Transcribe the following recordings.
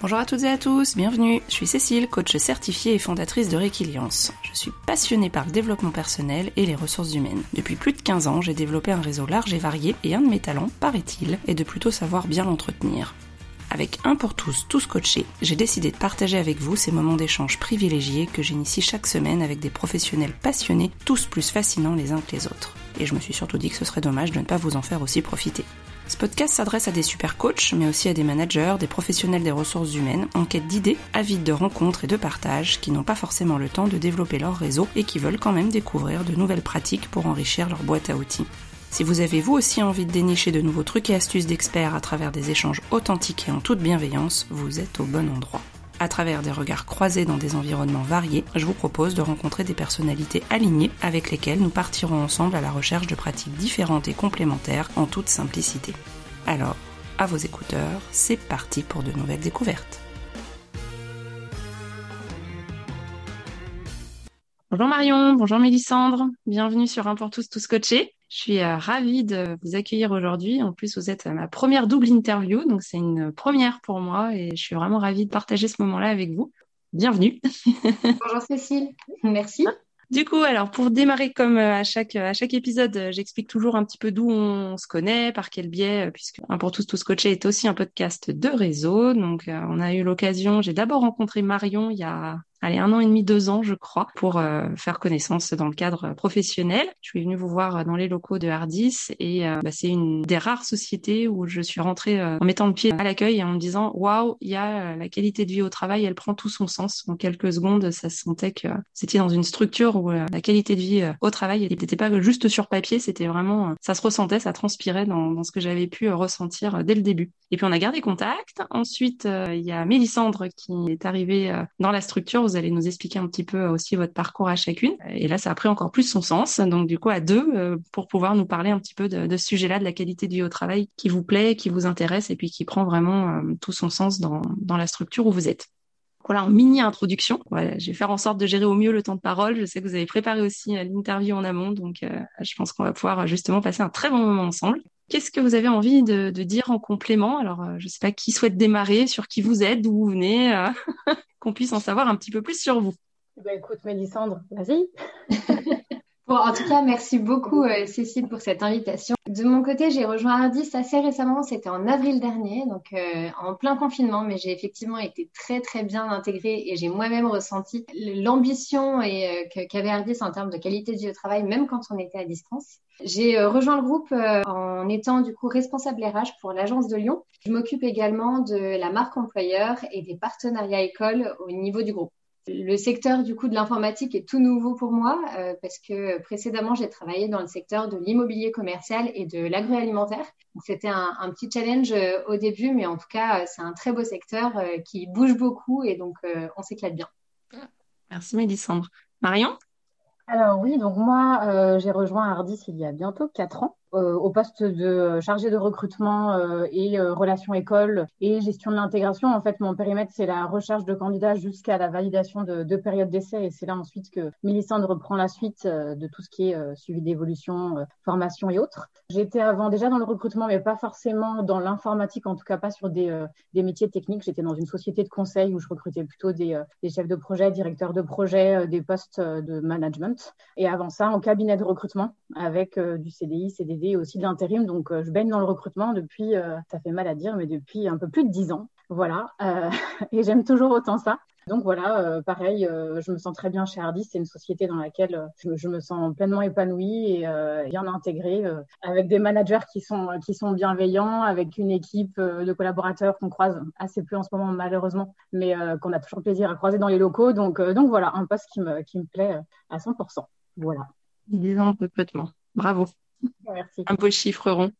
Bonjour à toutes et à tous, bienvenue. Je suis Cécile, coach certifiée et fondatrice de Réquiliance. Je suis passionnée par le développement personnel et les ressources humaines. Depuis plus de 15 ans, j'ai développé un réseau large et varié et un de mes talents, paraît-il, est de plutôt savoir bien l'entretenir. Avec un pour tous, tous coachés, j'ai décidé de partager avec vous ces moments d'échange privilégiés que j'initie chaque semaine avec des professionnels passionnés, tous plus fascinants les uns que les autres. Et je me suis surtout dit que ce serait dommage de ne pas vous en faire aussi profiter. Ce podcast s'adresse à des super coachs, mais aussi à des managers, des professionnels des ressources humaines, en quête d'idées, avides de rencontres et de partage, qui n'ont pas forcément le temps de développer leur réseau et qui veulent quand même découvrir de nouvelles pratiques pour enrichir leur boîte à outils. Si vous avez vous aussi envie de dénicher de nouveaux trucs et astuces d'experts à travers des échanges authentiques et en toute bienveillance, vous êtes au bon endroit à travers des regards croisés dans des environnements variés, je vous propose de rencontrer des personnalités alignées avec lesquelles nous partirons ensemble à la recherche de pratiques différentes et complémentaires en toute simplicité. Alors, à vos écouteurs, c'est parti pour de nouvelles découvertes. Bonjour Marion, bonjour Mélissandre, bienvenue sur Un pour tous, tous coachés. Je suis euh, ravie de vous accueillir aujourd'hui. En plus, vous êtes ma première double interview, donc c'est une première pour moi et je suis vraiment ravie de partager ce moment-là avec vous. Bienvenue. Bonjour Cécile, merci. Du coup, alors pour démarrer comme euh, à chaque à chaque épisode, euh, j'explique toujours un petit peu d'où on se connaît, par quel biais, puisque un pour tous tous coachés est aussi un podcast de réseau. Donc, on a eu l'occasion. J'ai d'abord rencontré Marion il y a allez, un an et demi, deux ans, je crois, pour euh, faire connaissance dans le cadre professionnel. Je suis venue vous voir dans les locaux de Hardis et euh, bah, c'est une des rares sociétés où je suis rentrée euh, en mettant le pied à l'accueil et en me disant waouh, il y a la qualité de vie au travail, elle prend tout son sens. En quelques secondes, ça se sentait que c'était dans une structure où la qualité de vie au travail, n'était pas juste sur papier, c'était vraiment, ça se ressentait, ça transpirait dans, dans ce que j'avais pu ressentir dès le début. Et puis on a gardé contact. Ensuite, il y a Mélissandre qui est arrivée dans la structure vous allez nous expliquer un petit peu aussi votre parcours à chacune. Et là, ça a pris encore plus son sens. Donc, du coup, à deux, euh, pour pouvoir nous parler un petit peu de, ce sujet-là, de la qualité vie au travail qui vous plaît, qui vous intéresse et puis qui prend vraiment euh, tout son sens dans, la structure où vous êtes voilà, en mini introduction. Je vais faire en sorte de gérer au mieux le temps de parole. Je sais que vous avez préparé aussi euh, l'interview en amont, donc je pense qu'on va pouvoir justement passer un très bon moment ensemble. Qu'est-ce que vous avez envie de, dire en complément? Alors, je ne sais pas qui souhaite démarrer, sur qui vous êtes, d'où vous venez. qu'on puisse en savoir un petit peu plus sur vous. Eh ben, écoute, Mélissandre, vas-y. Bon, en tout cas, merci beaucoup euh, Cécile pour cette invitation. De mon côté, j'ai rejoint Ardis assez récemment, c'était en avril dernier, donc euh, en plein confinement, mais j'ai effectivement été très très bien intégrée et j'ai moi-même ressenti l'ambition et euh, qu'avait Ardis en termes de qualité de vie au travail, même quand on était à distance. J'ai rejoint le groupe en étant du coup responsable RH pour l'agence de Lyon. Je m'occupe également de la marque employeur et des partenariats écoles au niveau du groupe. Le secteur du coup de l'informatique est tout nouveau pour moi euh, parce que précédemment j'ai travaillé dans le secteur de l'immobilier commercial et de l'agroalimentaire. Donc c'était un, petit challenge euh, au début, mais en tout cas euh, c'est un très beau secteur qui bouge beaucoup et donc on s'éclate bien. Merci Mélissandre. Marion? Alors oui, donc moi j'ai rejoint Ardis il y a bientôt quatre ans. Euh, au poste de euh, chargé de recrutement euh, et relations école et gestion de l'intégration. En fait, mon périmètre, c'est la recherche de candidats jusqu'à la validation de deux périodes d'essai. Et c'est là ensuite que Mélissandre reprend la suite de tout ce qui est suivi d'évolution, formation et autres. J'étais avant déjà dans le recrutement, mais pas forcément dans l'informatique, en tout cas pas sur des, métiers techniques. J'étais dans une société de conseil où je recrutais plutôt des, des chefs de projet, directeurs de projet, des postes de management. Et avant ça, en cabinet de recrutement avec du CDI, CDD aussi de l'intérim. Donc, euh, je baigne dans le recrutement depuis, euh, ça fait mal à dire, mais depuis un peu plus de dix ans. Voilà. Euh, et j'aime toujours autant ça. Donc voilà, pareil, je me sens très bien chez Hardy. C'est une société dans laquelle je, me sens pleinement épanouie et bien intégrée, avec des managers qui sont qui sont bienveillants, avec une équipe de collaborateurs qu'on croise assez peu en ce moment malheureusement, mais qu'on a toujours plaisir à croiser dans les locaux. Donc donc voilà, un poste qui me qui me plaît à 100%. Voilà. Disons complètement. Bravo. Un beau chiffre rond.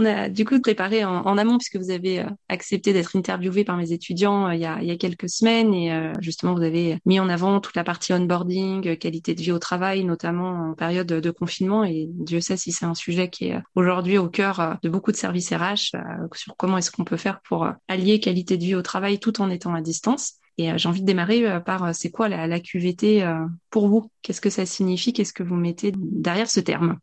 On a du coup préparé en, amont puisque vous avez euh, accepté d'être interviewé par mes étudiants euh, il, y a, quelques semaines. Et euh, justement vous avez mis en avant toute la partie onboarding, qualité de vie au travail, notamment en période de confinement. Et Dieu sait si c'est un sujet qui est aujourd'hui au cœur de beaucoup de services RH sur comment est-ce qu'on peut faire pour allier qualité de vie au travail tout en étant à distance. Et j'ai envie de démarrer par c'est quoi la QVT pour vous? Qu'est-ce que ça signifie? Qu'est-ce que vous mettez derrière ce terme?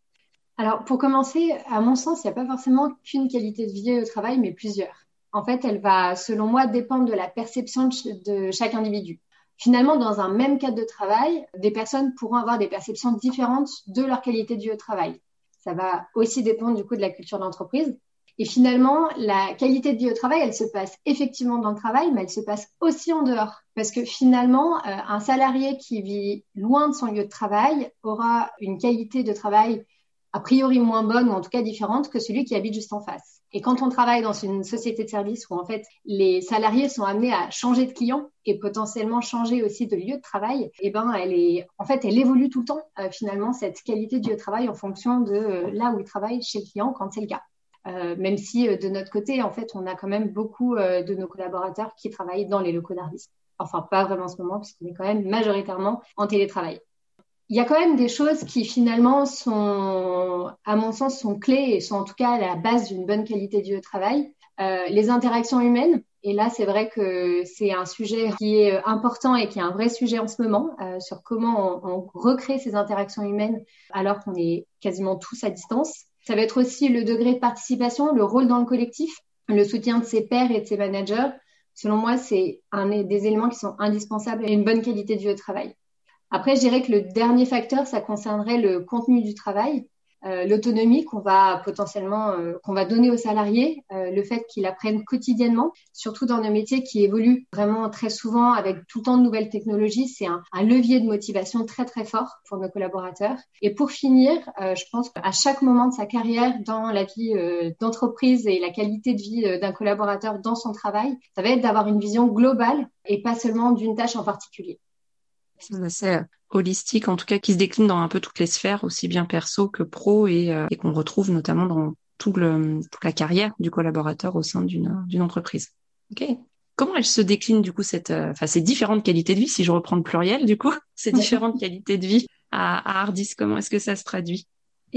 Alors, pour commencer, à mon sens, il n'y a pas forcément qu'une qualité de vie au travail, mais plusieurs. en fait, elle va, selon moi, dépendre de la perception de chaque individu. Finalement, dans un même cadre de travail, des personnes pourront avoir des perceptions différentes de leur qualité de vie au travail. Ça va aussi dépendre du coup de la culture d'entreprise. Et finalement, la qualité de vie au travail, elle se passe effectivement dans le travail, mais elle se passe aussi en dehors. Parce que finalement, euh, un salarié qui vit loin de son lieu de travail aura une qualité de travail a priori moins bonne ou en tout cas différente que celui qui habite juste en face. Et quand on travaille dans une société de service où en fait les salariés sont amenés à changer de client et potentiellement changer aussi de lieu de travail, eh ben elle est en fait elle évolue tout le temps euh, finalement cette qualité de travail en fonction de euh, là où il travaille chez le client quand c'est le cas. Euh, même si de notre côté, en fait, on a quand même beaucoup de nos collaborateurs qui travaillent dans les locaux d'Ardis. Enfin, pas vraiment en ce moment, puisqu'on est quand même majoritairement en télétravail il y a quand même des choses qui finalement sont, à mon sens, sont clés et sont en tout cas à la base d'une bonne qualité de travail. Euh, les interactions humaines. Et là, c'est vrai que c'est un sujet qui est important et qui est un vrai sujet en ce moment euh, sur comment on, recrée ces interactions humaines alors qu'on est quasiment tous à distance. Ça va être aussi le degré de participation, le rôle dans le collectif, le soutien de ses pairs et de ses managers. Selon moi, c'est un des éléments qui sont indispensables à une bonne qualité de travail. Après, je dirais que le dernier facteur, ça concernerait le contenu du travail, euh, l'autonomie qu'on va potentiellement, euh, qu'on va donner aux salariés, euh, le fait qu'ils apprennent quotidiennement, surtout dans nos métiers qui évoluent vraiment très souvent avec tout le temps de nouvelles technologies. C'est un, un, levier de motivation très très fort pour nos collaborateurs. Et pour finir, je pense qu'à chaque moment de sa carrière dans la vie d'entreprise et la qualité de vie d'un collaborateur dans son travail, ça va être d'avoir une vision globale et pas seulement d'une tâche en particulier. C'est assez euh, holistique, en tout cas, qui se décline dans un peu toutes les sphères, aussi bien perso que pro, et, euh, et qu'on retrouve notamment dans tout le, toute la carrière du collaborateur au sein d'une d'une entreprise. Ok. Comment elle se décline du coup cette, euh, enfin ces différentes qualités de vie, si je reprends le pluriel du coup, ces différentes qualités de vie à, à Ardis, comment est-ce que ça se traduit?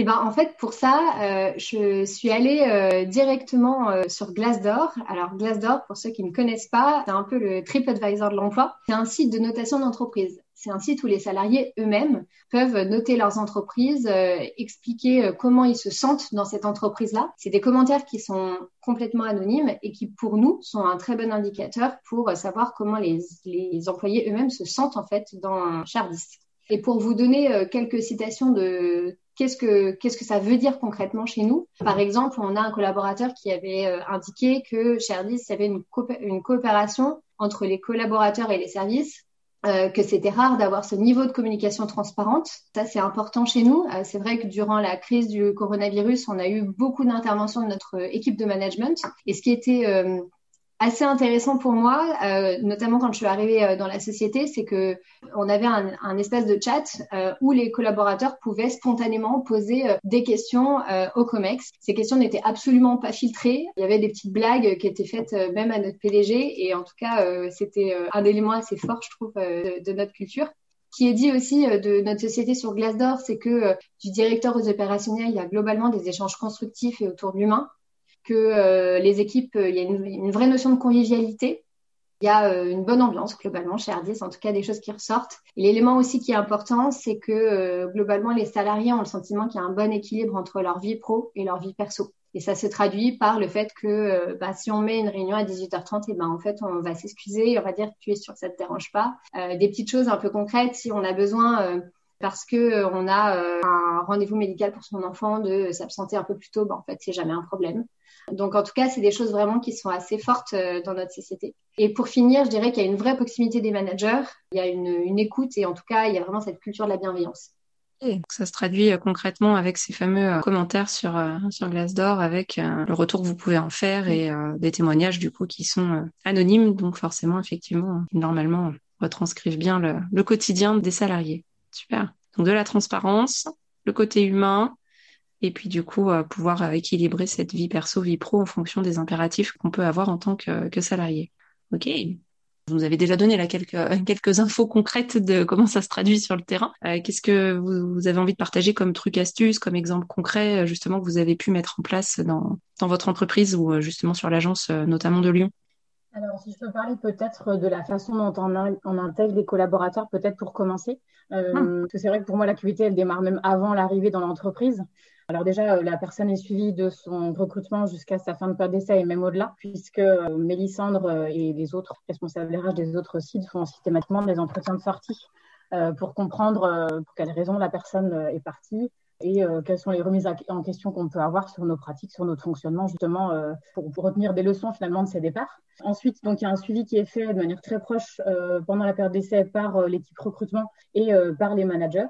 Eh ben, en fait, pour ça, euh, je suis allée euh, directement euh, sur Glassdoor. Alors, Glassdoor, pour ceux qui ne connaissent pas, c'est un peu le TripAdvisor de l'emploi. C'est un site de notation d'entreprise. C'est un site où les salariés eux-mêmes peuvent noter leurs entreprises, expliquer comment ils se sentent dans cette entreprise-là. C'est des commentaires qui sont complètement anonymes et qui, pour nous, sont un très bon indicateur pour savoir comment les, employés eux-mêmes se sentent en fait dans Chardis. Et pour vous donner quelques citations de qu'est-ce que qu'est-ce que ça veut dire concrètement chez nous. Par exemple, on a un collaborateur qui avait euh, indiqué que chez Ardis, il y avait une coopération entre les collaborateurs et les services euh, que c'était rare d'avoir ce niveau de communication transparente. Ça, c'est important chez nous. Euh, c'est vrai que durant la crise du coronavirus, on a eu beaucoup d'interventions de notre équipe de management. Et ce qui était euh, assez intéressant pour moi, euh, notamment quand je suis arrivée euh, dans la société, c'est que on avait un, un espèce de chat euh, où les collaborateurs pouvaient spontanément poser euh, des questions euh, au Comex. Ces questions n'étaient absolument pas filtrées. Il y avait des petites blagues qui étaient faites même à notre PDG, et en tout cas, c'était un élément assez fort, je trouve, de, de notre culture qui est dit aussi de notre société sur Glassdoor, c'est que du directeur aux opérationnels, il y a globalement des échanges constructifs et autour de l'humain que euh, les équipes, euh, il y a une, vraie notion de convivialité. Il y a euh, une bonne ambiance globalement chez Ardis, en tout cas des choses qui ressortent. l'élément aussi qui est important, c'est que globalement les salariés ont le sentiment qu'il y a un bon équilibre entre leur vie pro et leur vie perso. Et ça se traduit par le fait que bah, si on met une réunion à 18h30, et ben en fait on va s'excuser, on va dire tu es sûr que ça te dérange pas. des petites choses un peu concrètes, si on a besoin parce que on a un rendez-vous médical pour son enfant de s'absenter un peu plus tôt, ben, en fait c'est jamais un problème. Donc en tout cas, c'est des choses vraiment qui sont assez fortes euh, dans notre société. Et pour finir, je dirais qu'il y a une vraie proximité des managers, il y a une, écoute et en tout cas, il y a vraiment cette culture de la bienveillance. Ça se traduit euh, concrètement avec ces fameux euh, commentaires sur sur Glassdoor, avec le retour que vous pouvez en faire et des témoignages du coup qui sont anonymes, donc forcément effectivement normalement retranscrivent bien le, le quotidien des salariés. Super. Donc de la transparence, le côté humain, et puis du coup pouvoir euh, équilibrer cette vie perso vie pro en fonction des impératifs qu'on peut avoir en tant que, salarié. Ok. Vous avez déjà donné là quelques quelques infos concrètes de comment ça se traduit sur le terrain. Euh, qu'est-ce que vous, avez envie de partager comme truc astuce, comme exemple concret euh, justement que vous avez pu mettre en place dans dans votre entreprise ou justement sur l'agence notamment de Lyon? Alors, si je peux parler peut-être de la façon dont on, intègre les collaborateurs, peut-être pour commencer. Euh, hum. Parce que c'est vrai que pour moi, l'activité, elle démarre même avant l'arrivée dans l'entreprise. Alors déjà, la personne est suivie de son recrutement jusqu'à sa fin de période d'essai et même au-delà, puisque Mélissandre et les autres responsables RH des autres sites font systématiquement des entretiens de sortie pour comprendre pour quelles raisons la personne est partie, et euh, quelles sont les remises en question qu'on peut avoir sur nos pratiques, sur notre fonctionnement, justement, euh, pour, retenir des leçons finalement de ces départs. Ensuite, donc, il y a un suivi qui est fait de manière très proche euh, pendant la période d'essai par l'équipe recrutement et par les managers.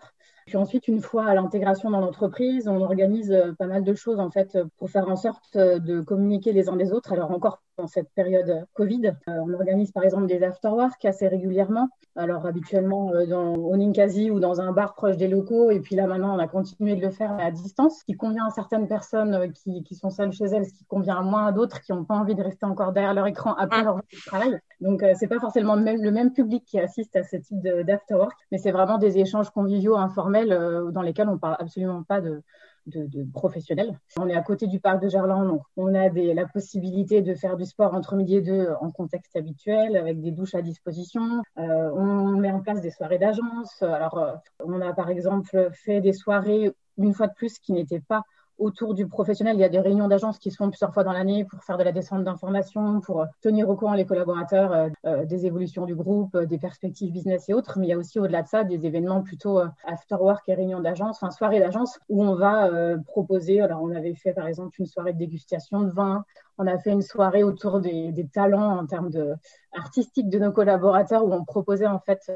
Puis ensuite, une fois à l'intégration dans l'entreprise, on organise pas mal de choses en fait pour faire en sorte de communiquer les uns des autres. Alors encore dans cette période Covid. Euh, on organise par exemple des afterwork assez régulièrement. Alors habituellement euh, dans, au Ninkasi ou dans un bar proche des locaux. Et puis là maintenant, on a continué de le faire à distance, ce qui convient à certaines personnes euh, qui, qui sont seules chez elles, ce qui convient à moins à d'autres qui n'ont pas envie de rester encore derrière leur écran après leur travail. Donc c'est pas forcément le même, le même, public qui assiste à ce type d'afterwork, mais c'est vraiment des échanges conviviaux informels dans lesquels on parle absolument pas de de, professionnels. On est à côté du parc de Gerland, donc on a la possibilité de faire du sport entre midi et deux en contexte habituel, avec des douches à disposition. Euh, on met en place des soirées d'agence. Alors, euh, on a par exemple fait des soirées, une fois de plus, qui n'étaient pas autour du professionnel. Il y a des réunions d'agence qui se font plusieurs fois dans l'année pour faire de la descente d'informations, pour tenir au courant les collaborateurs euh, euh, des évolutions du groupe, euh, des perspectives business et autres. Mais il y a aussi au-delà de ça des événements plutôt after work et réunions d'agence, enfin soirées d'agence où on va proposer. Alors on avait fait par exemple une soirée de dégustation de vin. On a fait une soirée autour des, talents en termes de artistique de nos collaborateurs où on proposait en fait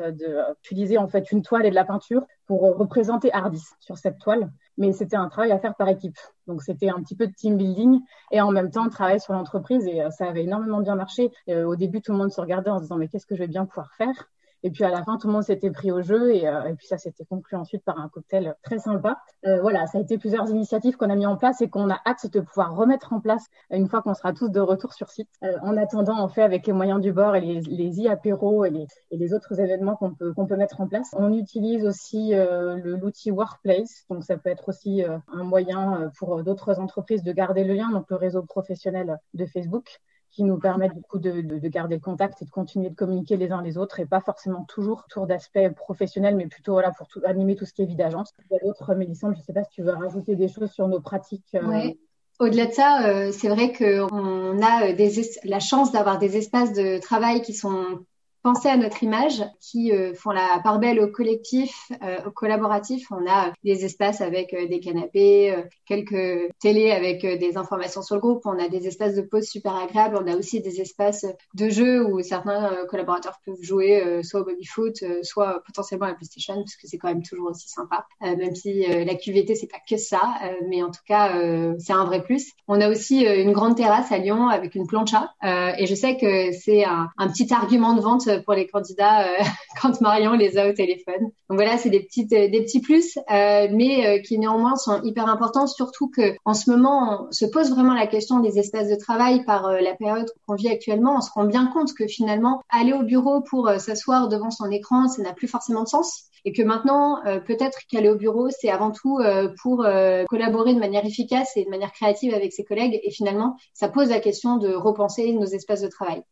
d'utiliser en fait une toile et de la peinture pour représenter Ardis sur cette toile mais c'était un travail à faire par équipe. Donc c'était un petit peu de team building et en même temps travailler sur l'entreprise et euh, ça avait énormément bien marché. Euh, au début, tout le monde se regardait en se disant mais qu'est-ce que je vais bien pouvoir faire? Et puis à la fin, tout le monde s'était pris au jeu et, euh, et puis ça s'était conclu ensuite par un cocktail très sympa. Euh, voilà, ça a été plusieurs initiatives qu'on a mis en place et qu'on a hâte de pouvoir remettre en place une fois qu'on sera tous de retour sur site. Euh, en attendant, on fait avec les moyens du bord et les, les e-apéros et les, et les autres événements qu'on peut, qu'on peut mettre en place. On utilise aussi euh, l'outil Workplace, donc ça peut être aussi euh, un moyen pour d'autres entreprises de garder le lien, donc le réseau professionnel de Facebook qui nous permettent du coup de, de, de, garder le contact et de continuer de communiquer les uns les autres et pas forcément toujours autour d'aspects professionnels, mais plutôt voilà, pour animer tout ce qui est vie d'agence. Il y Mélissande, je ne sais pas si tu veux rajouter des choses sur nos pratiques. Euh... Ouais. Au-delà de ça, euh, c'est vrai qu'on a des la chance d'avoir des espaces de travail qui sont penser à notre image, qui euh, font la part belle au collectif, euh, au collaboratif. On a des espaces avec euh, des canapés, quelques télés avec des informations sur le groupe. On a des espaces de pause super agréables. On a aussi des espaces de jeu où certains collaborateurs peuvent jouer soit au baby foot, soit potentiellement à la PlayStation, parce que c'est quand même toujours aussi sympa. même si la QVT c'est pas que ça, mais en tout cas c'est un vrai plus. On a aussi une grande terrasse à Lyon avec une plancha, et je sais que c'est un petit argument de vente pour les candidats euh, quand Marion les a au téléphone. Donc voilà, c'est des petites, euh, des petits plus, euh, mais qui néanmoins sont hyper importants, surtout que en ce moment, on se pose vraiment la question des espaces de travail par la période qu'on vit actuellement. On se rend bien compte que finalement, aller au bureau pour s'asseoir devant son écran, ça n'a plus forcément de sens et que maintenant, peut-être qu'aller au bureau, c'est avant tout pour collaborer de manière efficace et de manière créative avec ses collègues. Et finalement, ça pose la question de repenser nos espaces de travail.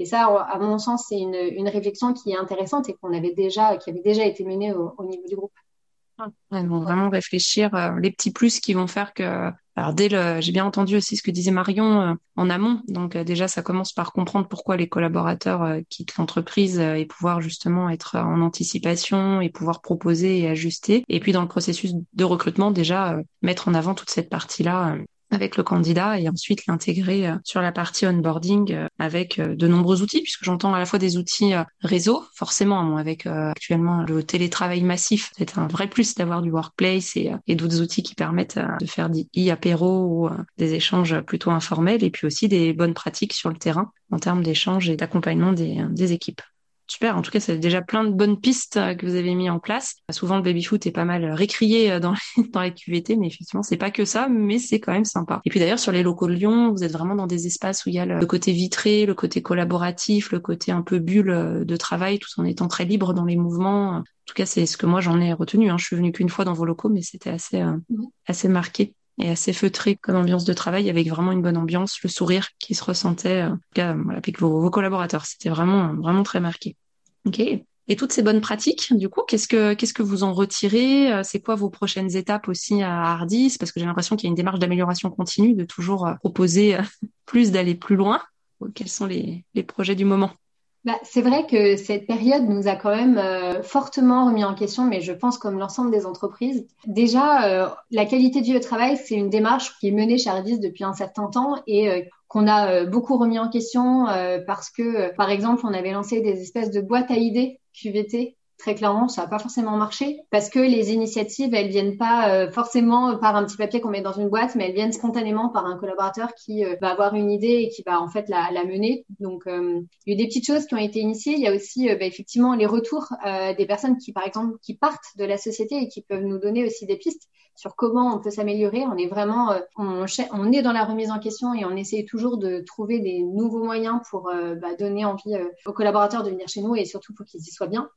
Et ça, à mon sens, c'est une, réflexion qui est intéressante et qu'on avait déjà, qui avait déjà été menée au, au niveau du groupe. Ouais, donc vraiment réfléchir euh, les petits plus qui vont faire que. Alors dès le, j'ai bien entendu aussi ce que disait Marion euh, en amont. Donc euh, déjà, ça commence par comprendre pourquoi les collaborateurs quittent l'entreprise et pouvoir justement être en anticipation et pouvoir proposer et ajuster. Et puis dans le processus de recrutement, déjà mettre en avant toute cette partie-là avec le candidat et ensuite l'intégrer euh, sur la partie onboarding euh, avec euh, de nombreux outils, puisque j'entends à la fois des outils réseau, forcément, avec actuellement le télétravail massif, c'est un vrai plus d'avoir du workplace et, d'autres outils qui permettent de faire des e-apéros ou des échanges plutôt informels, et puis aussi des bonnes pratiques sur le terrain en termes d'échanges et d'accompagnement des équipes. Super. En tout cas, c'est déjà plein de bonnes pistes euh, que vous avez mis en place. Souvent, le baby foot est pas mal récrié euh, dans les, dans les QVT, mais effectivement, c'est pas que ça, mais c'est quand même sympa. Et puis d'ailleurs, sur les locaux de Lyon, vous êtes vraiment dans des espaces où il y a le, côté vitré, le côté collaboratif, le côté un peu bulle euh, de travail, tout en étant très libre dans les mouvements. En tout cas, c'est ce que moi j'en ai retenu. Hein. Je suis venue qu'une fois dans vos locaux, mais c'était assez, assez marqué et assez feutré comme ambiance de travail avec vraiment une bonne ambiance, le sourire qui se ressentait euh, voilà, avec vos, vos collaborateurs. C'était vraiment vraiment très marqué. Ok. Et toutes ces bonnes pratiques, du coup, qu'est-ce que qu'est-ce que vous en retirez? C'est quoi vos prochaines étapes aussi à Hardis Parce que j'ai l'impression qu'il y a une démarche d'amélioration continue, de toujours proposer plus, d'aller plus loin. Quels sont les, les projets du moment? Bah, c'est vrai que cette période nous a quand même euh, fortement remis en question, mais je pense comme l'ensemble des entreprises. Déjà, euh, la qualité du travail, c'est une démarche qui est menée chez Ardis depuis un certain temps et euh, qu'on a beaucoup remis en question parce que, par exemple, on avait lancé des espèces de boîtes à idées QVT très clairement, ça n'a pas forcément marché parce que les initiatives, elles viennent pas euh, forcément par un petit papier qu'on met dans une boîte, mais elles viennent spontanément par un collaborateur qui euh, va avoir une idée et qui va en fait la, la mener. Donc, euh, il y a eu des petites choses qui ont été initiées. Il y a aussi bah, effectivement les retours des personnes qui, par exemple, qui partent de la société et qui peuvent nous donner aussi des pistes sur comment on peut s'améliorer. On est vraiment, on, on, est dans la remise en question et on essaie toujours de trouver des nouveaux moyens pour bah, donner envie aux collaborateurs de venir chez nous et surtout pour qu'ils y soient bien.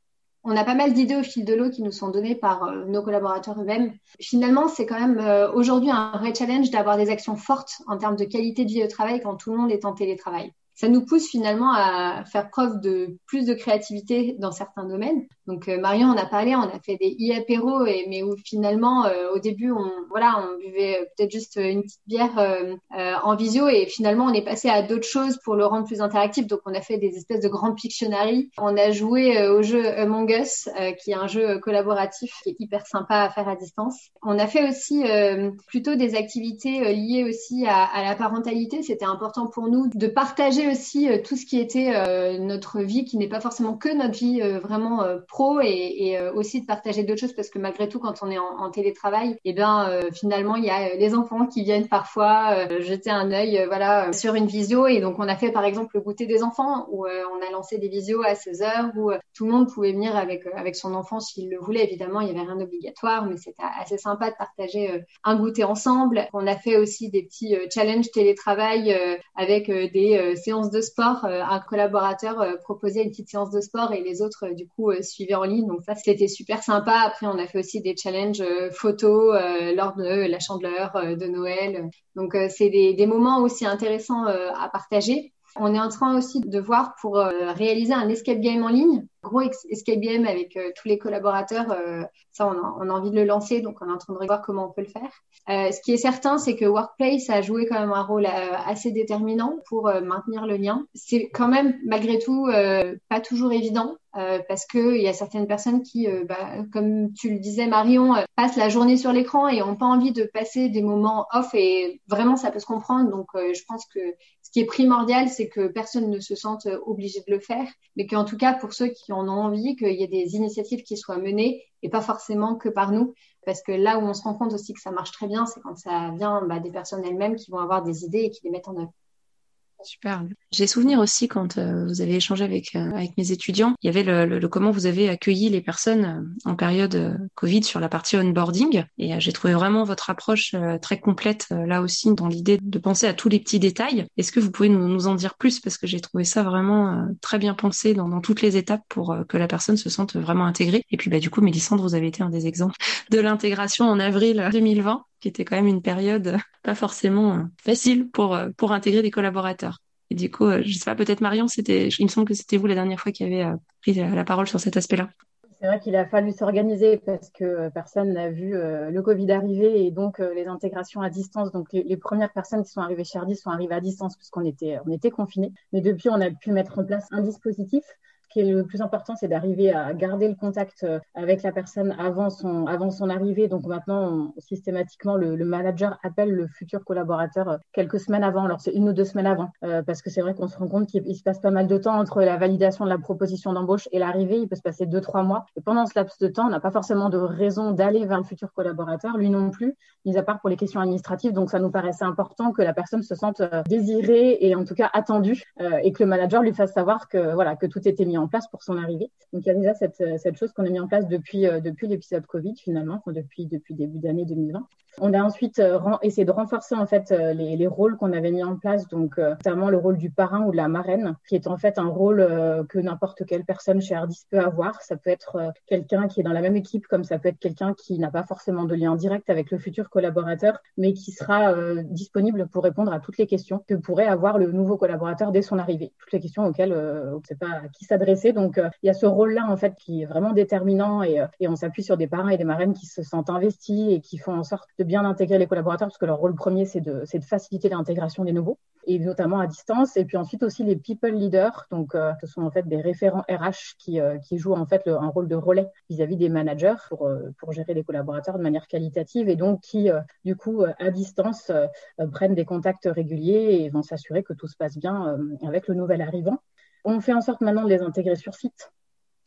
On a pas mal d'idées au fil de l'eau qui nous sont données par euh, nos collaborateurs eux-mêmes. Finalement, c'est quand même euh, aujourd'hui un vrai challenge d'avoir des actions fortes en termes de qualité de vie au travail quand tout le monde est en télétravail ça nous pousse finalement à faire preuve de plus de créativité dans certains domaines. Donc euh, Marion en a parlé, on a fait des e-apéros, mais où finalement euh, au début on voilà on buvait peut-être juste une petite bière euh, en visio et finalement on est passé à d'autres choses pour le rendre plus interactif. Donc on a fait des espèces de grands Pictionary. On a joué au jeu Among Us, qui est un jeu collaboratif qui est hyper sympa à faire à distance. On a fait aussi plutôt des activités liées aussi à la parentalité. C'était important pour nous de partager aussi euh, tout ce qui était euh, notre vie, qui n'est pas forcément que notre vie euh, vraiment pro, et, aussi de partager d'autres choses parce que malgré tout, quand on est en, télétravail, et eh bien finalement il y a les enfants qui viennent parfois jeter un œil, voilà, sur une visio. Et donc on a fait par exemple le goûter des enfants où on a lancé des visios à 16 heures où tout le monde pouvait venir avec avec son enfant s'il le voulait. Évidemment, il y avait rien d'obligatoire, mais c'était assez sympa de partager un goûter ensemble. On a fait aussi des petits challenges télétravail avec des séances de sport. Euh, un collaborateur euh, proposait une petite séance de sport et les autres, euh, du coup, suivaient en ligne. Donc ça, c'était super sympa. Après, on a fait aussi des challenges photos lors de la chandeleur de Noël. Donc c'est des, des, moments aussi intéressants à partager. On est en train aussi de voir pour réaliser un escape game en ligne gros escape game avec euh, tous les collaborateurs. Euh, ça, on a, envie de le lancer, donc on est en train de voir comment on peut le faire. Euh, ce qui est certain, c'est que Workplace a joué quand même un rôle assez déterminant pour maintenir le lien. C'est quand même, malgré tout, pas toujours évident. parce que il y a certaines personnes qui, bah, comme tu le disais Marion, passent la journée sur l'écran et ont pas envie de passer des moments off et vraiment ça peut se comprendre. Donc je pense que qui est primordial, c'est que personne ne se sente obligé de le faire, mais qu'en tout cas pour ceux qui on a envie qu'il y ait des initiatives qui soient menées et pas forcément que par nous. Parce que là où on se rend compte aussi que ça marche très bien, c'est quand ça vient bah, des personnes elles-mêmes qui vont avoir des idées et qui les mettent en œuvre. Super. J'ai souvenir aussi quand euh, vous avez échangé avec euh, avec mes étudiants, il y avait le, le, comment vous avez accueilli les personnes euh, en période Covid sur la partie onboarding et j'ai trouvé vraiment votre approche très complète là aussi dans l'idée de penser à tous les petits détails. Est-ce que vous pouvez nous, nous, en dire plus? Parce que j'ai trouvé ça vraiment très bien pensé dans, dans, toutes les étapes pour que la personne se sente vraiment intégrée. Et puis bah du coup, Mélissandre, vous avez été un des exemples de l'intégration en avril 2020 qui était quand même une période pas forcément facile pour pour intégrer des collaborateurs. Et du coup, euh, je sais pas, peut-être Marion, c'était, il me semble que c'était vous la dernière fois qui avez euh, pris la parole sur cet aspect-là. C'est vrai qu'il a fallu s'organiser parce que euh, personne n'a vu le Covid arriver et donc les intégrations à distance. Donc les, premières personnes qui sont arrivées chez Ardis sont arrivées à distance puisqu'on était, on était confinés. Mais depuis, on a pu mettre en place un dispositif qui est le plus important, c'est d'arriver à garder le contact euh, avec la personne avant son, arrivée. Donc maintenant, systématiquement, le, manager appelle le futur collaborateur euh, quelques semaines avant. Alors c'est une ou deux semaines avant, euh, parce que c'est vrai qu'on se rend compte qu'il se passe pas mal de temps entre la validation de la proposition d'embauche et l'arrivée. Il peut se passer deux, trois mois. Et pendant ce laps de temps, on n'a pas forcément de raison d'aller vers le futur collaborateur, lui non plus, mis à part pour les questions administratives. Donc ça nous paraissait important que la personne se sente désirée et en tout cas attendue et que le manager lui fasse savoir que voilà que tout était mis en place pour son arrivée. Donc il y a déjà cette, cette chose qu'on a mis en place depuis, euh, l'épisode Covid finalement, depuis, début d'année 2020. On a ensuite euh, essayé de renforcer en fait euh, les, les rôles qu'on avait mis en place, donc notamment le rôle du parrain ou de la marraine, qui est en fait un rôle que n'importe quelle personne chez Ardis peut avoir. Ça peut être quelqu'un qui est dans la même équipe, comme ça peut être quelqu'un qui n'a pas forcément de lien direct avec le futur collaborateur, mais qui sera disponible pour répondre à toutes les questions que pourrait avoir le nouveau collaborateur dès son arrivée. Toutes les questions auxquelles on ne sait pas à qui s'adresser Donc, il y a ce rôle-là, en fait, qui est vraiment déterminant et, et on s'appuie sur des parents et des marraines qui se sentent investis et qui font en sorte de bien intégrer les collaborateurs parce que leur rôle premier, c'est de, faciliter l'intégration des nouveaux et notamment à distance. Et puis ensuite aussi les people leaders, donc euh, ce sont en fait des référents RH qui, euh, jouent en fait un rôle de relais vis-à-vis des managers euh, pour gérer les collaborateurs de manière qualitative et donc qui du coup à distance prennent des contacts réguliers et vont s'assurer que tout se passe bien avec le nouvel arrivant. On fait en sorte maintenant de les intégrer sur site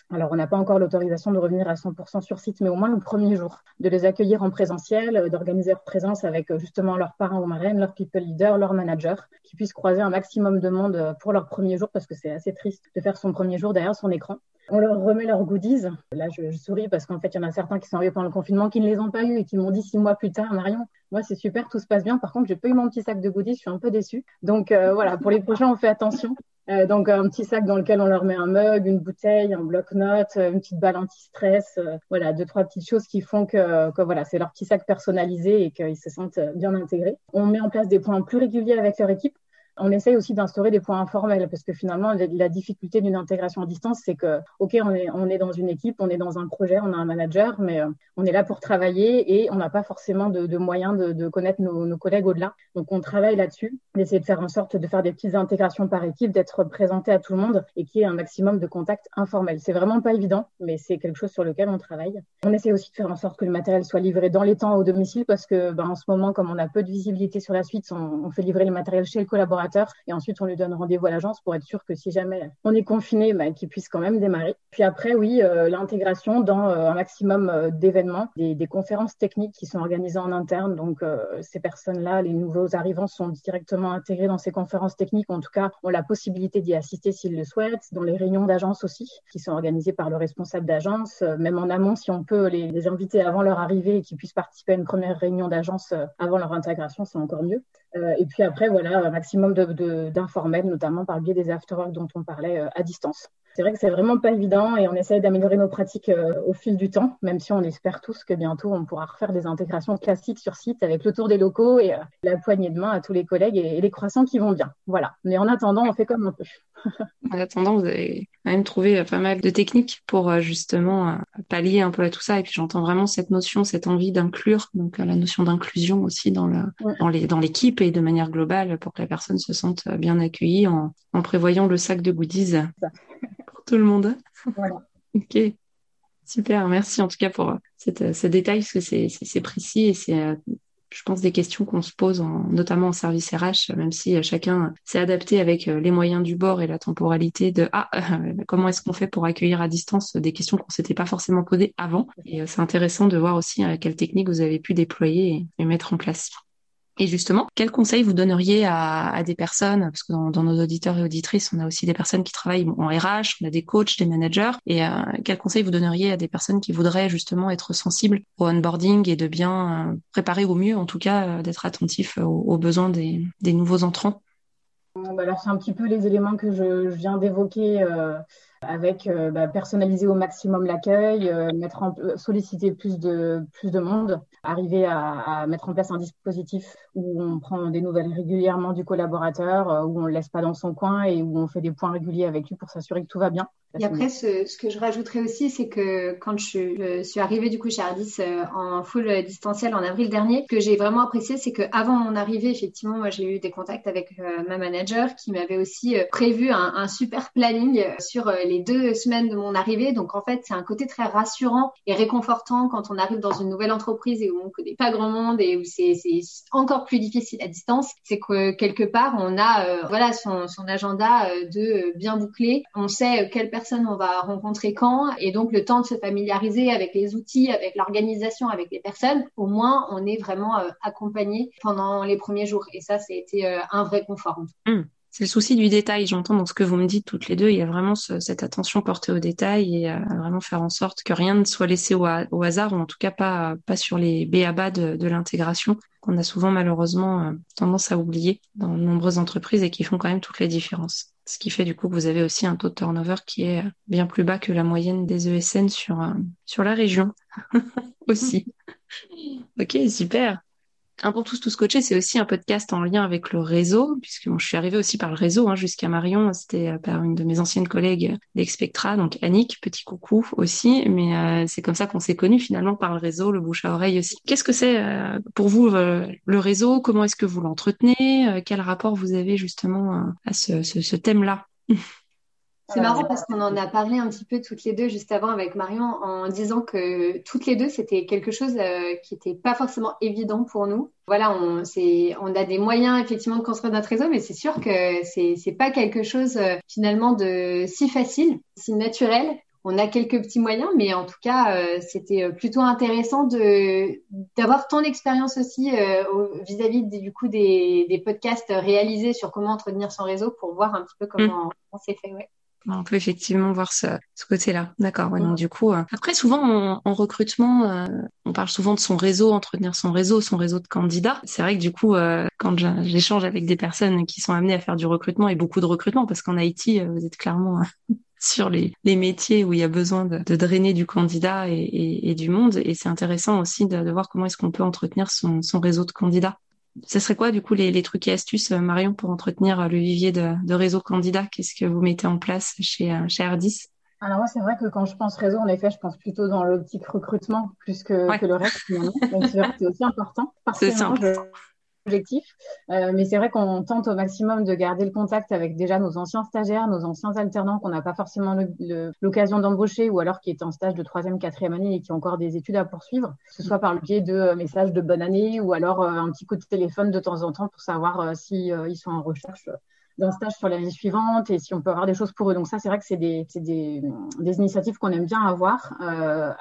alors, on n'a pas encore l'autorisation de revenir à 100% sur site, mais au moins le premier jour, de les accueillir en présentiel, euh, d'organiser leur présence avec euh, justement leurs parents ou marraines, leurs people leaders, leurs managers, qui puissent croiser un maximum de monde euh, pour leur premier jour, parce que c'est assez triste de faire son premier jour derrière son écran. On leur remet leurs goodies. Là, je, souris parce qu'en fait, il y en a certains qui sont arrivés pendant le confinement qui ne les ont pas eu et qui m'ont dit six mois plus tard, Marion, moi, c'est super, tout se passe bien. Par contre, j'ai pas eu mon petit sac de goodies, je suis un peu déçue. Donc, voilà, pour les prochains, on fait attention. Euh, donc un petit sac dans lequel on leur met un mug, une bouteille, un bloc-notes, euh, une petite balle anti-stress, euh, voilà, deux trois petites choses qui font que, que voilà, c'est leur petit sac personnalisé et qu'ils se sentent bien intégrés. On met en place des points plus réguliers avec leur équipe on essaye aussi d'instaurer des points informels parce que finalement, la difficulté d'une intégration à distance, c'est que, OK, on est, on est dans une équipe, on est dans un projet, on a un manager, mais euh, on est là pour travailler et on n'a pas forcément de, moyens de, connaître nos, collègues au-delà. Donc, on travaille là-dessus, d'essayer de faire en sorte de faire des petites intégrations par équipe, d'être présenté à tout le monde et qu'il y ait un maximum de contacts informels. C'est vraiment pas évident, mais c'est quelque chose sur lequel on travaille. On essaie aussi de faire en sorte que le matériel soit livré dans les temps au domicile parce que, ben, en ce moment, comme on a peu de visibilité sur la suite, on, on fait livrer le matériel chez le collaborateur et ensuite on lui donne rendez-vous à l'agence pour être sûr que si jamais on est confiné, bah, qu'il puisse quand même démarrer. Puis après, oui, euh, l'intégration dans euh, un maximum euh, d'événements, des, conférences techniques qui sont organisées en interne. Donc ces personnes-là, les nouveaux arrivants sont directement intégrés dans ces conférences techniques. En tout cas, ont la possibilité d'y assister s'ils le souhaitent. Dans les réunions d'agence aussi, qui sont organisées par le responsable d'agence, même en amont, si on peut les, les inviter avant leur arrivée et qu'ils puissent participer à une première réunion d'agence avant leur intégration, c'est encore mieux. Euh, et puis après, voilà, un maximum d'informels, de, notamment par le biais des afterworks dont on parlait euh, à distance. C'est vrai que c'est vraiment pas évident et on essaie d'améliorer nos pratiques euh, au fil du temps, même si on espère tous que bientôt on pourra refaire des intégrations classiques sur site avec le tour des locaux et la poignée de main à tous les collègues et, les croissants qui vont bien. Voilà. Mais en attendant, on fait comme on peut. en attendant, vous avez quand même trouvé pas mal de techniques pour justement pallier un peu à tout ça. Et puis j'entends vraiment cette notion, cette envie d'inclure, donc la notion d'inclusion aussi dans le, dans les, dans l'équipe et de manière globale pour que la personne se sente bien accueillie en, prévoyant le sac de goodies pour tout le monde. Voilà. ok. Super, merci en tout cas pour cette, ce détail parce que c'est précis et c'est, euh, je pense, des questions qu'on se pose, notamment en service RH, même si chacun s'est adapté avec euh, les moyens du bord et la temporalité de ah comment est-ce qu'on fait pour accueillir à distance des questions qu'on s'était pas forcément posées avant. Et euh, c'est intéressant de voir aussi quelles techniques vous avez pu déployer et mettre en place. Et justement, quels conseils vous donneriez à, des personnes, parce que dans, nos auditeurs et auditrices, on a aussi des personnes qui travaillent en RH, on a des coachs, des managers, et euh, quels conseils vous donneriez à des personnes qui voudraient justement être sensibles au onboarding et de bien euh, préparer au mieux, en tout cas, euh, d'être attentifs aux, besoins des, nouveaux entrants? Bah c'est un petit peu les éléments que je, viens d'évoquer avec bah, personnaliser au maximum l'accueil, mettre en, solliciter plus de plus de monde, arriver à, mettre en place un dispositif où on prend des nouvelles régulièrement du collaborateur, euh, où on ne le laisse pas dans son coin et où on fait des points réguliers avec lui pour s'assurer que tout va bien. Et après, ce, que je rajouterais aussi, c'est que quand je, suis arrivée du coup chez Ardis euh, en full distanciel en avril dernier, ce que j'ai vraiment apprécié, c'est qu'avant mon arrivée, effectivement, moi j'ai eu des contacts avec euh, ma manager qui m'avait aussi prévu un, super planning sur les deux semaines de mon arrivée. Donc en fait, c'est un côté très rassurant et réconfortant quand on arrive dans une nouvelle entreprise et où on connaît pas grand monde et où c'est encore plus difficile à distance, c'est que quelque part, on a euh, voilà son, agenda euh, de bien boucler. On sait quelle personne on va rencontrer quand et donc le temps de se familiariser avec les outils, avec l'organisation, avec les personnes. Au moins, on est vraiment euh, accompagné pendant les premiers jours et ça, c'était un vrai confort. C'est le souci du détail. J'entends dans ce que vous me dites toutes les deux, il y a vraiment cette attention portée au détail et à vraiment faire en sorte que rien ne soit laissé au, hasard, ou en tout cas pas, pas sur les béabas de, de l'intégration qu'on a souvent malheureusement euh, tendance à oublier dans de nombreuses entreprises et qui font quand même toutes les différences. Ce qui fait du coup que vous avez aussi un taux de turnover qui est euh, bien plus bas que la moyenne des ESN sur, euh, sur la région aussi. ok, super. Un pour tous, tous coachés, c'est aussi un podcast en lien avec le réseau, puisque je suis arrivée aussi par le réseau hein, jusqu'à Marion. C'était euh, par une de mes anciennes collègues d'Expectra, donc Annick, petit coucou aussi. Mais euh, c'est comme ça qu'on s'est connus finalement par le réseau, le bouche à oreille aussi. Qu'est-ce que c'est euh, pour vous le réseau? Comment est-ce que vous l'entretenez? Quel rapport vous avez justement à ce thème-là? c'est marrant parce qu'on en a parlé un petit peu toutes les deux juste avant avec Marion en disant que toutes les deux c'était quelque chose euh, qui n'était pas forcément évident pour nous. Voilà, on, on a des moyens effectivement de construire notre réseau, mais c'est sûr que c'est, c'est pas quelque chose euh, finalement de si facile, si naturel. On a quelques petits moyens, mais en tout cas, euh, c'était plutôt intéressant de d'avoir ton expérience aussi vis-à-vis du coup des, des podcasts réalisés sur comment entretenir son réseau pour voir un petit peu comment, mmh. on s'est fait. Ouais. On peut effectivement voir ce, ce côté-là. D'accord. Ouais, donc du coup, euh, après souvent en, recrutement, euh, on parle souvent de son réseau, entretenir son réseau, son réseau de candidats. C'est vrai que du coup, euh, quand j'échange avec des personnes qui sont amenées à faire du recrutement et beaucoup de recrutement, parce qu'en Haïti, vous êtes clairement sur les, les, métiers où il y a besoin de, de drainer du candidat et, et, et du monde. Et c'est intéressant aussi de, de voir comment est-ce qu'on peut entretenir son, son réseau de candidats ce serait quoi du coup les, les, trucs et astuces, euh, Marion, pour entretenir euh, le vivier de, de réseau candidat Qu'est-ce que vous mettez en place chez, euh, chez Ardis alors moi, c'est vrai que quand je pense réseau, en effet, je pense plutôt dans l'optique recrutement plus que, que le reste. Donc c'est vrai que c'est aussi important. C'est simple objectif. Euh, mais c'est vrai qu'on tente au maximum de garder le contact avec déjà nos anciens stagiaires, nos anciens alternants qu'on n'a pas forcément l'occasion d'embaucher ou alors qui est en stage de troisième, quatrième année et qui ont encore des études à poursuivre, que ce soit par le biais de euh, messages de bonne année ou alors euh, un petit coup de téléphone de temps en temps pour savoir si ils sont en recherche d'un stage sur l'année suivante et si on peut avoir des choses pour eux. Donc ça, c'est vrai que c'est des, initiatives qu'on aime bien avoir,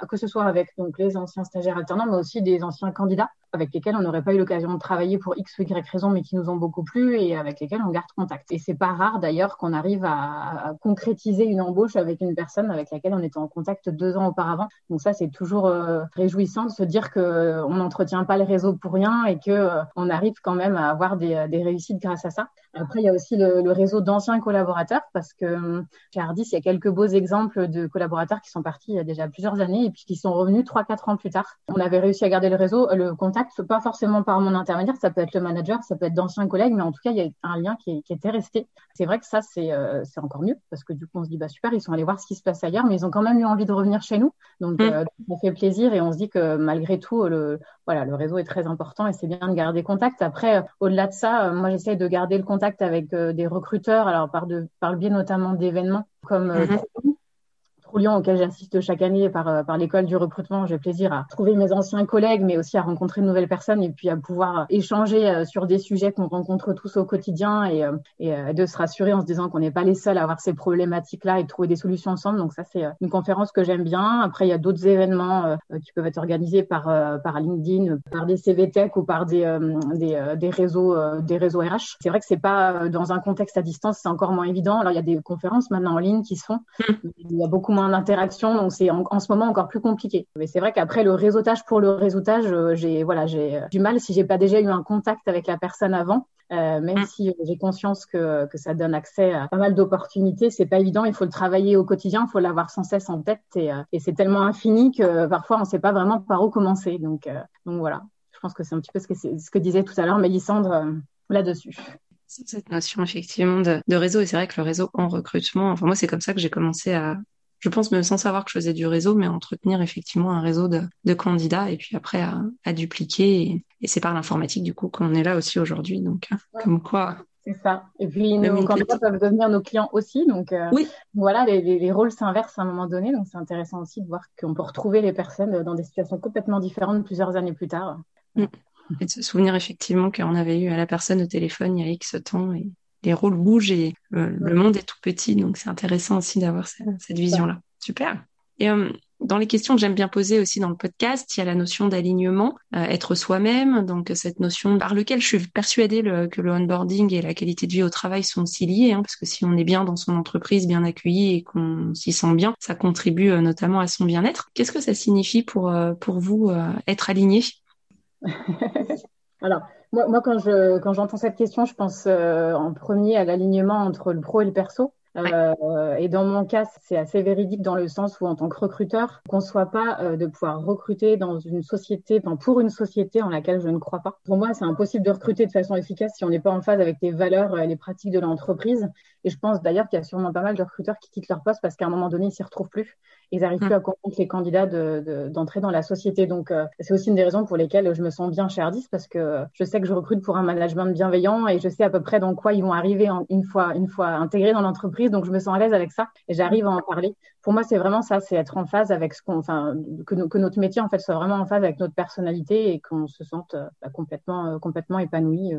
que ce soit avec donc les anciens stagiaires alternants, mais aussi des anciens candidats avec lesquels on n'aurait pas eu l'occasion de travailler pour X ou Y raison, mais qui nous ont beaucoup plu et avec lesquels on garde contact. Et c'est pas rare d'ailleurs qu'on arrive à, concrétiser une embauche avec une personne avec laquelle on était en contact deux ans auparavant. Donc ça, c'est toujours euh, réjouissant de se dire que on n'entretient pas le réseau pour rien et que euh, on arrive quand même à avoir des, réussites grâce à ça. Après, il y a aussi le, le réseau d'anciens collaborateurs parce que euh, chez Ardis, il y a quelques beaux exemples de collaborateurs qui sont partis il y a déjà plusieurs années et puis qui sont revenus trois, quatre ans plus tard. On avait réussi à garder le réseau, le contact, pas forcément par mon intermédiaire, ça peut être le manager, ça peut être d'anciens collègues, mais en tout cas, il y a un lien qui, qui était resté. C'est vrai que ça, c'est euh, encore mieux parce que du coup, on se dit, bah super, ils sont allés voir ce qui se passe ailleurs, mais ils ont quand même eu envie de revenir chez nous. Donc, mmh. euh, ça fait plaisir et on se dit que malgré tout, le, voilà, le réseau est très important et c'est bien de garder contact. Après, au-delà de ça, moi, j'essaie de garder le contact avec des recruteurs, alors par, de, par le biais notamment d'événements comme euh, mmh. Lyon auquel j'assiste chaque année par, euh, par l'école du recrutement. J'ai plaisir à trouver mes anciens collègues, mais aussi à rencontrer de nouvelles personnes et puis à pouvoir échanger euh, sur des sujets qu'on rencontre tous au quotidien et, euh, et de se rassurer en se disant qu'on n'est pas les seuls à avoir ces problématiques-là et de trouver des solutions ensemble. Donc ça, c'est une conférence que j'aime bien. Après, il y a d'autres événements qui peuvent être organisés par, par LinkedIn, par des CVTech ou par des, des, des réseaux, des réseaux RH. C'est vrai que c'est pas dans un contexte à distance, c'est encore moins évident. Alors, il y a des conférences maintenant en ligne qui se font. Mmh. Il y a beaucoup moins d'interaction, donc c'est en, ce moment encore plus compliqué. Mais c'est vrai qu'après le réseautage pour le réseautage, euh, j'ai voilà, j'ai du mal si j'ai pas déjà eu un contact avec la personne avant. Euh, même mm. si j'ai conscience que, que ça donne accès à pas mal d'opportunités, c'est pas évident. Il faut le travailler au quotidien, il faut l'avoir sans cesse en tête, et, euh, et c'est tellement infini que parfois on sait pas vraiment par où commencer. Donc, donc voilà, je pense que c'est un petit peu ce que, ce que disait tout à l'heure Mélissandre là-dessus cette notion effectivement de, de réseau et c'est vrai que le réseau en recrutement enfin moi c'est comme ça que j'ai commencé à, je pense même sans savoir que je faisais du réseau, mais entretenir effectivement un réseau de, de candidats et puis après à, à dupliquer. Et, et c'est par l'informatique du coup qu'on est là aussi aujourd'hui. Donc ouais. comme quoi. C'est ça. Et puis nos candidats peuvent devenir nos clients aussi. Donc euh, oui. voilà, les, les, les rôles s'inversent à un moment donné. Donc c'est intéressant aussi de voir qu'on peut retrouver les personnes dans des situations complètement différentes plusieurs années plus tard. Mm. Et de se souvenir effectivement qu'on avait eu à la personne au téléphone il y a X temps et les rôles bougent et le, monde est tout petit. Donc, c'est intéressant aussi d'avoir cette, cette vision-là. Super. Et euh, dans les questions que j'aime bien poser aussi dans le podcast, il y a la notion d'alignement, euh, être soi-même, donc cette notion par lequel je suis persuadée le, que le onboarding et la qualité de vie au travail sont aussi liés, hein, parce que si on est bien dans son entreprise, bien accueilli et qu'on s'y sent bien, ça contribue euh, notamment à son bien-être. Qu'est-ce que ça signifie pour pour vous être aligné? Alors, moi, moi, quand je quand j'entends cette question, je pense euh, en premier à l'alignement entre le pro et le perso. Euh, et dans mon cas, c'est assez véridique dans le sens où en tant que recruteur, qu'on soit pas euh, de pouvoir recruter dans une société, enfin pour une société en laquelle je ne crois pas. Pour moi, c'est impossible de recruter de façon efficace si on n'est pas en phase avec les valeurs et les pratiques de l'entreprise. Et je pense d'ailleurs qu'il y a sûrement pas mal de recruteurs qui quittent leur poste parce qu'à un moment donné, ils s'y retrouvent plus. Ils n'arrivent plus mm. à convaincre les candidats d'entrer de, dans la société. Donc, euh, c'est aussi une des raisons pour lesquelles je me sens bien chez Ardis parce que je sais que je recrute pour un management bienveillant et je sais à peu près dans quoi ils vont arriver une fois, une fois intégrés dans l'entreprise. Donc, je me sens à l'aise avec ça et j'arrive à en parler. Pour moi, c'est vraiment ça, c'est être en phase avec ce qu'on, enfin, que, que, notre métier en fait soit vraiment en phase avec notre personnalité et qu'on se sente euh, bah, complètement, euh, complètement épanoui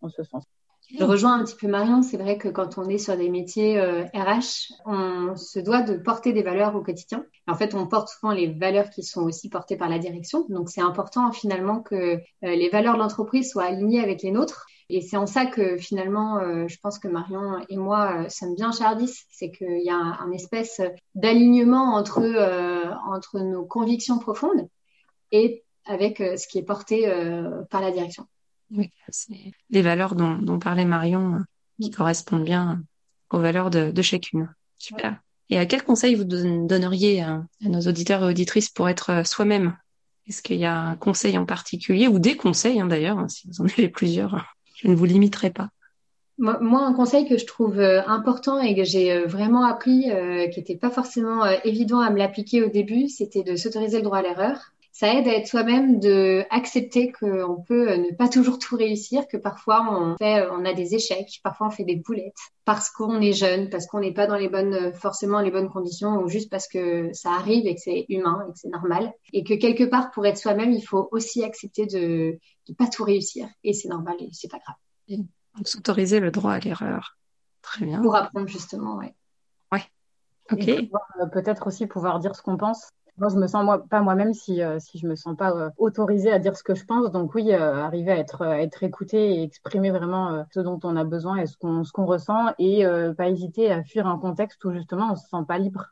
en ce sens. Je rejoins un petit peu Marion. C'est vrai que quand on est sur des métiers RH, euh, on se doit de porter des valeurs au quotidien. En fait, on porte souvent les valeurs qui sont aussi portées par la direction. Donc, c'est important finalement que euh, les valeurs de l'entreprise soient alignées avec les nôtres. Et c'est en ça que finalement, euh, je pense que Marion et moi sommes bien chardis. C'est qu'il y a un, espèce d'alignement entre, entre nos convictions profondes et avec ce qui est porté par la direction. Oui, c'est les valeurs dont, parlait Marion euh, qui correspondent bien aux valeurs de, chacune. Super. Et à quel conseil vous donneriez à, nos auditeurs et auditrices pour être euh, soi-même? Est-ce qu'il y a un conseil en particulier ou des conseils hein, d'ailleurs, hein, si vous en avez plusieurs, je ne vous limiterai pas. Moi, un conseil que je trouve euh, important et que j'ai vraiment appris, qui n'était pas forcément évident à me l'appliquer au début, c'était de s'autoriser le droit à l'erreur ça aide à être soi-même, de accepter qu'on peut ne pas toujours tout réussir, que parfois on fait, on a des échecs, parfois on fait des boulettes, parce qu'on est jeune, parce qu'on n'est pas dans les bonnes, forcément les bonnes conditions, ou juste parce que ça arrive et que c'est humain et que c'est normal, et que quelque part pour être soi-même, il faut aussi accepter de ne pas tout réussir, et c'est normal et c'est pas grave. Donc s'autoriser le droit à l'erreur. Très bien. Pour apprendre justement, ouais. Ouais. Ok. Euh, peut-être aussi pouvoir dire ce qu'on pense moi, je me sens moi, pas moi-même si, euh, si je me sens pas euh, autorisée à dire ce que je pense. Donc oui, euh, arriver à être, être écouté et exprimer vraiment ce dont on a besoin et ce qu'on ressent et pas hésiter à fuir un contexte où justement on se sent pas libre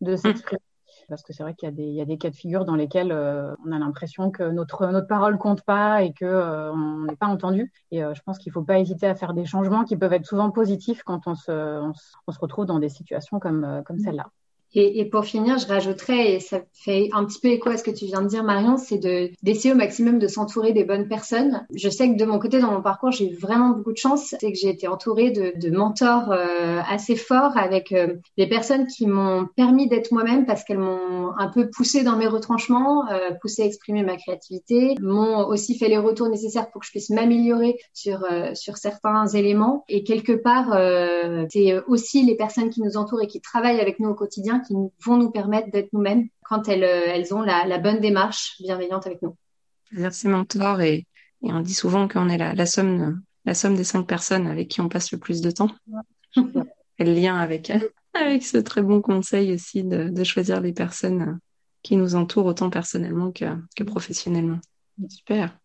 de mmh. s'exprimer. Parce que c'est vrai qu'il y, a des, il y a des cas de figure dans lesquels on a l'impression que notre, notre parole compte pas et que on n'est pas entendu. Et je pense qu'il faut pas hésiter à faire des changements qui peuvent être souvent positifs quand on se, on, on se retrouve dans des situations comme, comme mmh. celle-là. Et, et, pour finir, je rajouterais, et ça fait un petit peu écho à ce que tu viens de dire, Marion, c'est de d'essayer au maximum de s'entourer des bonnes personnes. Je sais que de mon côté, dans mon parcours, j'ai eu vraiment beaucoup de chance. C'est que j'ai été entourée de, de mentors euh, assez forts avec euh, des personnes qui m'ont permis d'être moi-même parce qu'elles m'ont un peu poussé dans mes retranchements, euh, poussé à exprimer ma créativité, m'ont aussi fait les retours nécessaires pour que je puisse m'améliorer sur euh, sur certains éléments. Et quelque part, c'est aussi les personnes qui nous entourent et qui travaillent avec nous au quotidien qui vont nous permettre d'être nous-mêmes quand elles, euh, elles ont la, bonne démarche bienveillante avec nous. Merci mentor et, et on dit souvent qu'on est la, la, somme la somme des cinq personnes avec qui on passe le plus de temps. et le lien avec avec ce très bon conseil aussi de, de, choisir les personnes qui nous entourent autant personnellement que, que professionnellement. Super.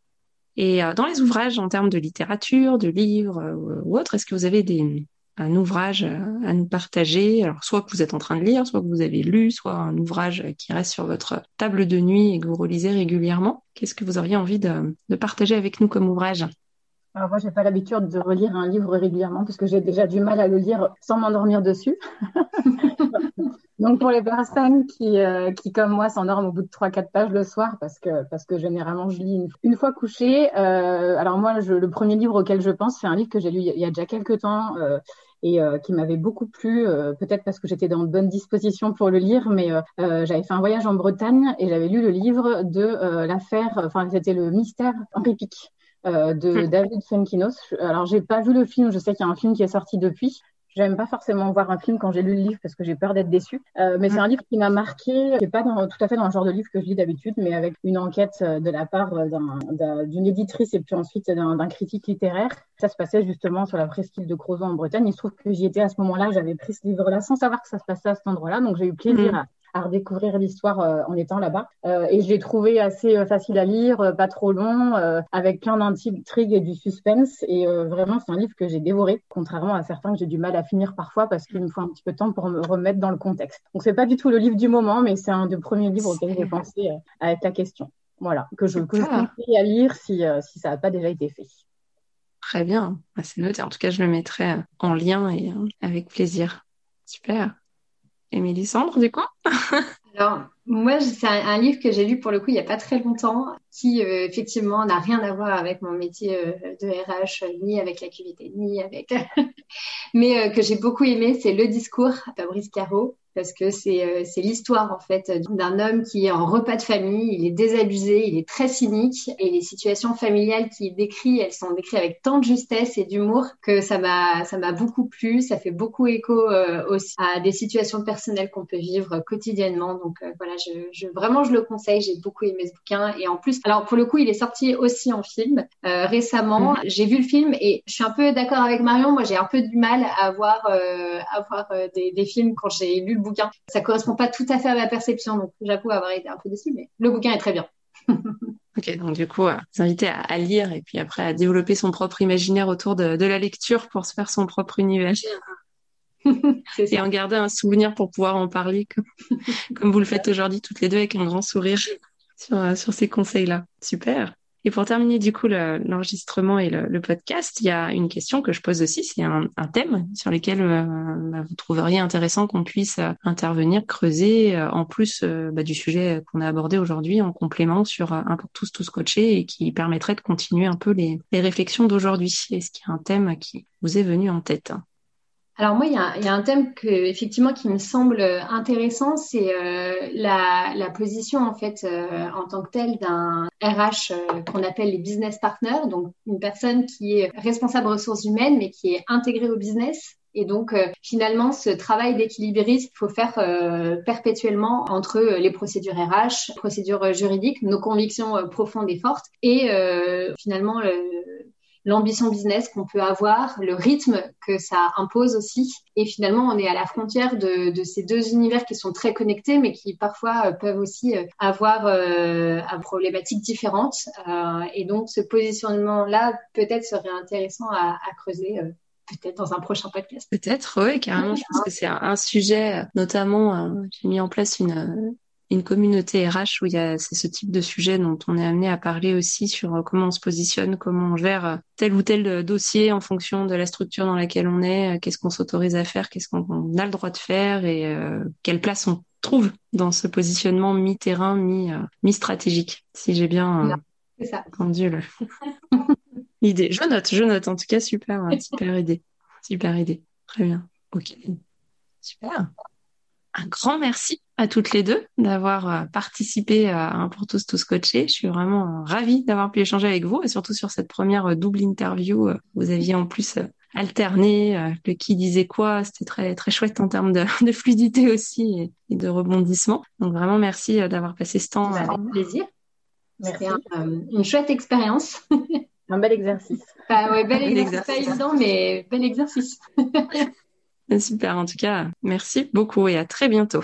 Et euh, dans les ouvrages en termes de littérature, de livres euh, ou autres, est-ce que vous avez des, un ouvrage à nous partager, alors soit que vous êtes en train de lire, soit que vous avez lu, soit un ouvrage qui reste sur votre table de nuit et que vous relisez régulièrement. Qu'est-ce que vous auriez envie de, partager avec nous comme ouvrage? Alors moi, j'ai pas l'habitude de relire un livre régulièrement parce que j'ai déjà du mal à le lire sans m'endormir dessus. Donc pour les personnes qui, euh, qui comme moi, s'endorment au bout de 3-4 pages le soir parce que, parce que généralement je lis une, fois couché. Euh, alors moi, je, le premier livre auquel je pense, c'est un livre que j'ai lu il y a déjà quelques temps. Euh, et qui m'avait beaucoup plu, peut-être parce que j'étais dans de bonnes dispositions pour le lire, mais j'avais fait un voyage en Bretagne et j'avais lu le livre de l'affaire, enfin c'était le mystère Henri Pic. de hmm. David Funkinos. Alors, j'ai pas vu le film. Je sais qu'il y a un film qui est sorti depuis. J'aime pas forcément voir un film quand j'ai lu le livre parce que j'ai peur d'être déçue. Euh, mais c'est un livre qui m'a marqué, qui est pas dans, tout à fait dans le genre de livre que je lis d'habitude, mais avec une enquête euh, de la part euh, d'une éditrice et puis ensuite d'un critique littéraire. Ça se passait justement sur la presqu'île de Crozon en Bretagne. Il se trouve que j'y étais à ce moment-là, j'avais pris ce livre-là sans savoir que ça se passait à cet endroit-là, donc j'ai eu plaisir mmh. à à redécouvrir l'histoire euh, en étant là-bas. Euh, et je l'ai trouvé assez euh, facile à lire, pas trop long, avec plein d'intrigues et du suspense. Et vraiment, c'est un livre que j'ai dévoré, contrairement à certains que j'ai du mal à finir parfois parce qu'il me faut un petit peu de temps pour me remettre dans le contexte. Donc c'est pas du tout le livre du moment, mais c'est un des premiers livres auxquels j'ai pensé avec la question. Voilà, que je, que je conseille à lire si, si ça n'a pas déjà été fait. Très bien, bah, c'est noté. En tout cas, je le mettrai en lien et avec plaisir. super. Et Mélissandre, du coup Alors, moi, c'est un, livre que j'ai lu pour le coup il n'y a pas très longtemps, qui euh, effectivement n'a rien à voir avec mon métier euh, de RH, ni avec la QVT, ni avec. Mais euh, que j'ai beaucoup aimé, c'est Le Discours Fabrice Caro parce que c'est euh, c'est l'histoire en fait d'un homme qui est en repas de famille, il est désabusé, il est très cynique et les situations familiales qu'il décrit, elles sont décrites avec tant de justesse et d'humour que ça m'a ça m'a beaucoup plu, ça fait beaucoup écho euh, aussi à des situations personnelles qu'on peut vivre quotidiennement. Donc euh, voilà, je, je, vraiment je le conseille, j'ai beaucoup aimé ce bouquin et en plus alors pour le coup, il est sorti aussi en film récemment. Mmh. J'ai vu le film et je suis un peu d'accord avec Marion, moi j'ai un peu du mal à voir à voir des, des films quand j'ai lu le bouquin. Ça correspond pas tout à fait à ma perception, donc j'avoue avoir été un peu déçue, mais le bouquin est très bien. ok, donc du coup, euh, vous invitez à, lire et puis après à développer son propre imaginaire autour de, la lecture pour se faire son propre univers. et en garder un souvenir pour pouvoir en parler comme, comme vous le faites aujourd'hui toutes les deux avec un grand sourire sur, euh, sur ces conseils-là. Super. Et pour terminer du coup l'enregistrement et le, podcast, il y a une question que je pose aussi, c'est un, thème sur lequel euh, bah, vous trouveriez intéressant qu'on puisse euh, intervenir, creuser, euh, en plus bah, du sujet qu'on a abordé aujourd'hui, en complément sur un pour tous, tous coachés, et qui permettrait de continuer un peu les, les réflexions d'aujourd'hui. Est-ce qu'il y a un thème qui vous est venu en tête? Alors moi, il y a, un thème que, effectivement qui me semble intéressant, c'est euh, la, position en fait euh, en tant que telle d'un RH euh, qu'on appelle les business partners, donc une personne qui est responsable ressources humaines mais qui est intégrée au business. Et donc finalement, ce travail d'équilibriste, il faut faire perpétuellement entre les procédures RH, procédures juridiques, nos convictions profondes et fortes, et finalement l'ambition business qu'on peut avoir, le rythme que ça impose aussi. Et finalement, on est à la frontière de, de ces deux univers qui sont très connectés, mais qui parfois euh, peuvent aussi euh, avoir euh, une problématique différente. Euh, et donc, ce positionnement-là, peut-être serait intéressant à, à creuser. Euh, peut-être dans un prochain podcast. Peut-être, oui, carrément. Je pense que c'est un, sujet, notamment, j'ai mis en place une, une communauté RH où il y a c'est ce type de sujet dont on est amené à parler aussi sur euh, comment on se positionne, comment on gère euh, tel ou tel euh, dossier en fonction de la structure dans laquelle on est, qu'est-ce qu'on s'autorise à faire, qu'est-ce qu'on a le droit de faire et quelle place on trouve dans ce positionnement mi-terrain, mi, stratégique Si j'ai bien entendu l'idée. Je note, je note. En tout cas, super, super idée, super idée. Très bien. Ok. Super un grand merci à toutes les deux d'avoir euh, participé à un pour tous tous coachés. Je suis vraiment euh, ravie d'avoir pu échanger avec vous et surtout sur cette première euh, double interview. Vous aviez en plus alterné le qui disait quoi. C'était très très chouette en termes de, fluidité aussi et, de rebondissement. Donc vraiment merci d'avoir passé ce temps. Avec plaisir. Merci. une chouette expérience. un bel exercice. Ah ouais, bel exercice. Pas évident, mais bel exercice. Super, en tout cas, merci beaucoup et à très bientôt.